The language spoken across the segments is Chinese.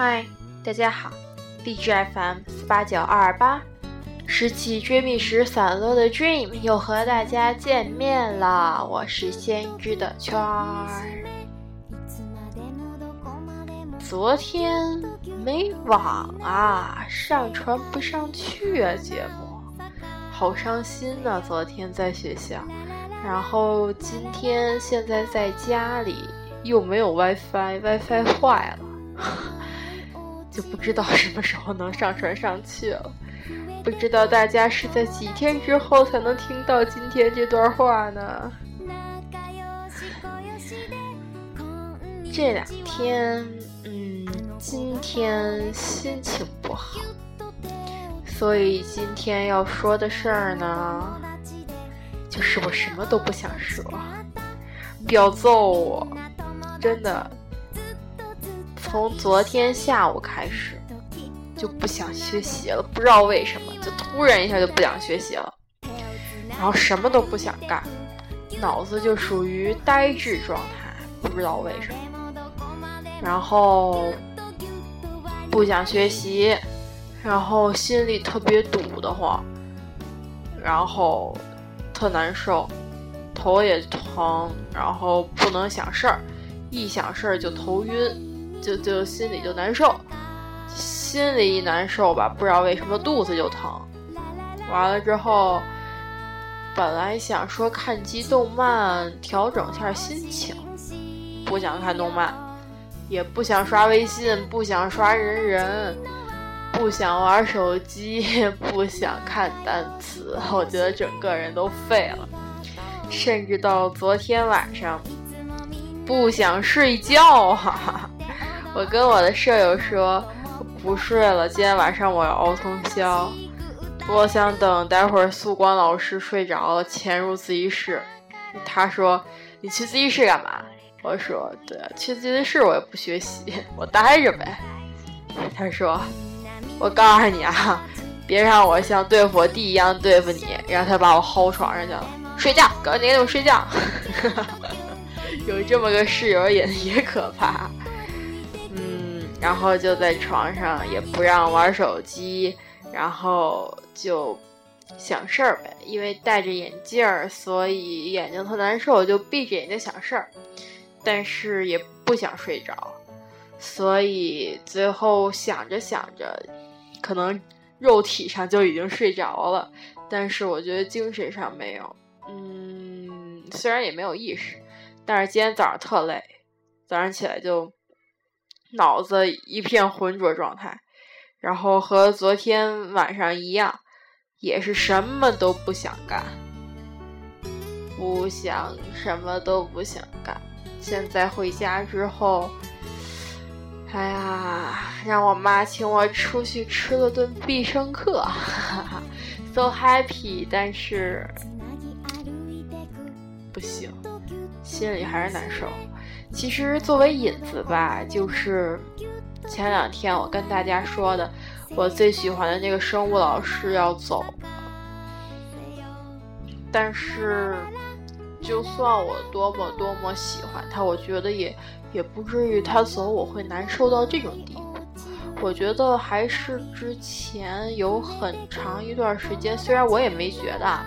嗨，大家好，荔枝 FM 四八九二二八，拾起追觅时散落的 dream 又和大家见面了，我是先知的圈儿。昨天没网啊，上传不上去啊，节目，好伤心呐！昨天在学校，然后今天现在在家里又没有 WiFi，WiFi 坏了，就不知道什么时候能上传上去了。不知道大家是在几天之后才能听到今天这段话呢？这两天。嗯今天心情不好，所以今天要说的事儿呢，就是我什么都不想说。不要揍我，真的。从昨天下午开始就不想学习了，不知道为什么，就突然一下就不想学习了，然后什么都不想干，脑子就属于呆滞状态，不知道为什么，然后。不想学习，然后心里特别堵得慌，然后特难受，头也疼，然后不能想事儿，一想事儿就头晕，就就心里就难受，心里一难受吧，不知道为什么肚子就疼。完了之后，本来想说看集动漫调整下心情，不想看动漫。也不想刷微信，不想刷人人，不想玩手机，不想看单词，我觉得整个人都废了。甚至到昨天晚上，不想睡觉，哈哈。我跟我的舍友说不睡了，今天晚上我要熬通宵。我想等待会儿宿管老师睡着了，潜入自习室。他说：“你去自习室干嘛？”我说对，去自习室我也不学习，我待着呗。他说，我告诉你啊，别让我像对付我弟一样对付你。然后他把我薅床上去了，睡觉，赶紧给我睡觉。有这么个室友也也可怕。然后就在床上也不让玩手机，然后就想事儿呗。因为戴着眼镜儿，所以眼睛特难受，就闭着眼睛想事儿。但是也不想睡着，所以最后想着想着，可能肉体上就已经睡着了，但是我觉得精神上没有。嗯，虽然也没有意识，但是今天早上特累，早上起来就脑子一片浑浊状态，然后和昨天晚上一样，也是什么都不想干，不想什么都不想干。现在回家之后，哎呀，让我妈请我出去吃了顿必胜客，哈 哈，so happy，但是不行，心里还是难受。其实作为引子吧，就是前两天我跟大家说的，我最喜欢的那个生物老师要走了，但是。就算我多么多么喜欢他，我觉得也也不至于他走我会难受到这种地步。我觉得还是之前有很长一段时间，虽然我也没觉得，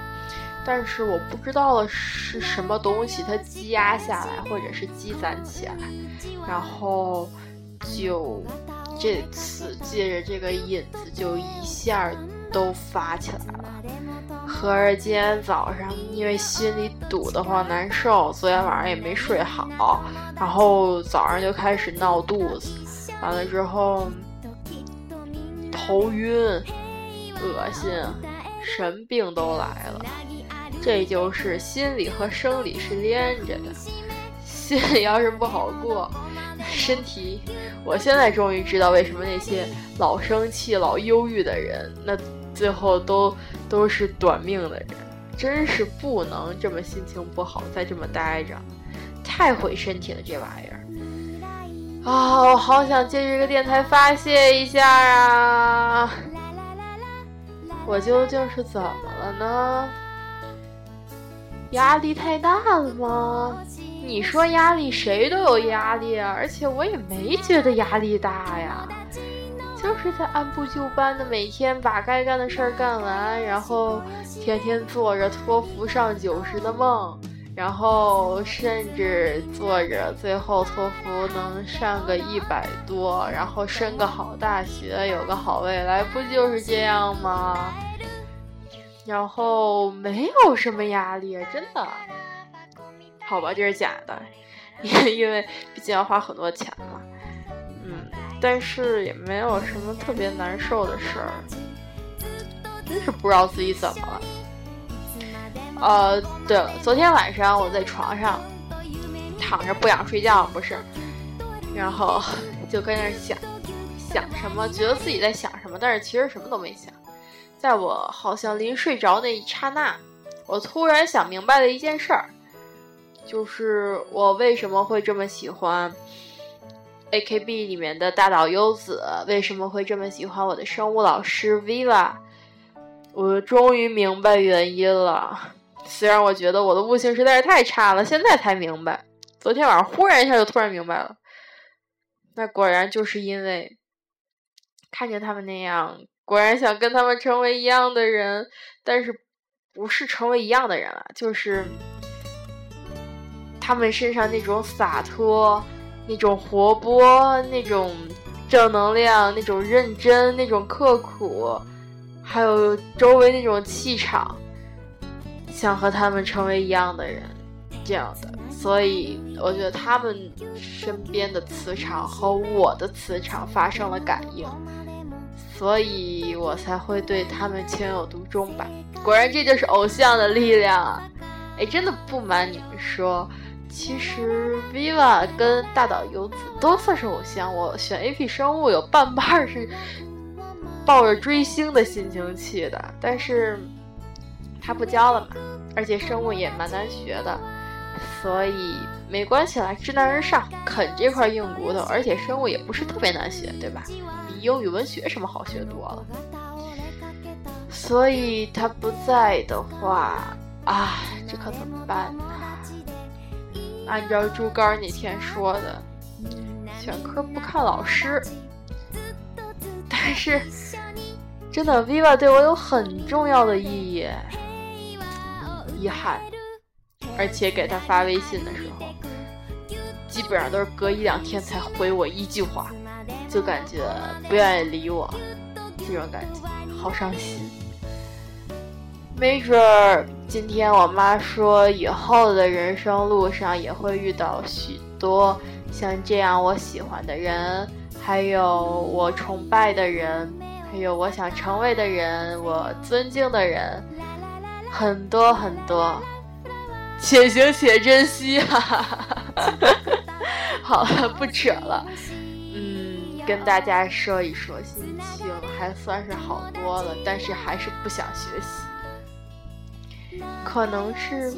但是我不知道的是什么东西它积压下来，或者是积攒起来，然后就这次借着这个引子，就一下都发起来了。合着今天早上因为心里堵得慌难受，昨天晚上也没睡好，然后早上就开始闹肚子，完了之后头晕、恶心，什么病都来了。这就是心理和生理是连着的，心里要是不好过，身体……我现在终于知道为什么那些老生气、老忧郁的人，那。最后都都是短命的人，真是不能这么心情不好再这么待着，太毁身体了这玩意儿啊！我好想借这个电台发泄一下啊！我究竟是怎么了呢？压力太大了吗？你说压力谁都有压力，而且我也没觉得压力大呀。就是在按部就班的每天把该干的事儿干完，然后天天做着托福上九十的梦，然后甚至做着最后托福能上个一百多，然后升个好大学，有个好未来，不就是这样吗？然后没有什么压力，真的。好吧，这是假的，因为毕竟要花很多钱嘛。嗯，但是也没有什么特别难受的事儿，真是不知道自己怎么了。呃，对了，昨天晚上我在床上躺着不想睡觉，不是，然后 就跟那想想什么，觉得自己在想什么，但是其实什么都没想。在我好像临睡着那一刹那，我突然想明白了一件事儿。就是我为什么会这么喜欢 A K B 里面的大岛优子？为什么会这么喜欢我的生物老师 Viva？我终于明白原因了。虽然我觉得我的悟性实在是太差了，现在才明白。昨天晚上忽然一下就突然明白了。那果然就是因为看见他们那样，果然想跟他们成为一样的人，但是不是成为一样的人了，就是。他们身上那种洒脱、那种活泼、那种正能量、那种认真、那种刻苦，还有周围那种气场，想和他们成为一样的人，这样的。所以我觉得他们身边的磁场和我的磁场发生了感应，所以我才会对他们情有独钟吧。果然，这就是偶像的力量啊！哎，真的不瞒你们说。其实 Viva 跟大岛优子都算是偶像，我选 AP 生物有半半是抱着追星的心情去的，但是他不教了嘛，而且生物也蛮难学的，所以没关系啦，知难而上，啃这块硬骨头，而且生物也不是特别难学，对吧？英语文学什么好学多了，所以他不在的话，啊，这可怎么办呢？按照猪肝那天说的，选科不看老师。但是，真的，Viva 对我有很重要的意义。遗憾，而且给他发微信的时候，基本上都是隔一两天才回我一句话，就感觉不愿意理我，这种感觉好伤心。没准儿今天我妈说，以后的人生路上也会遇到许多像这样我喜欢的人，还有我崇拜的人，还有我想成为的人，我尊敬的人，很多很多，且行且珍惜。哈哈哈 好了，不扯了，嗯，跟大家说一说心情，还算是好多了，但是还是不想学习。可能是，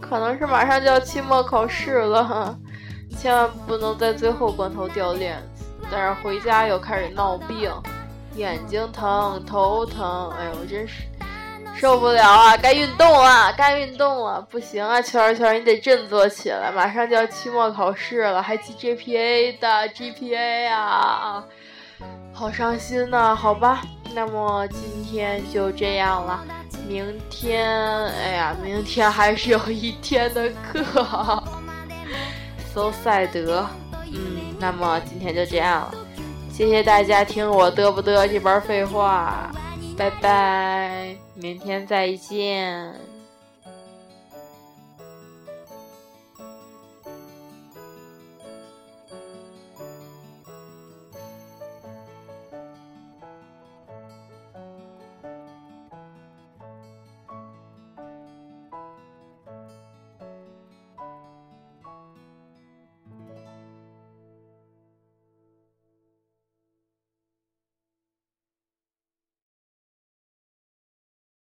可能是马上就要期末考试了，千万不能在最后关头掉链子。但是回家又开始闹病，眼睛疼，头疼，哎呦，真是受不了啊！该运动了，该运动了，不行啊，圈圈，你得振作起来，马上就要期末考试了，还记 GPA 的 GPA 啊，好伤心呐！好吧，那么今天就这样了。明天，哎呀，明天还是有一天的课，so 赛德。嗯，那么今天就这样了，谢谢大家听我嘚不嘚这边废话，拜拜，明天再见。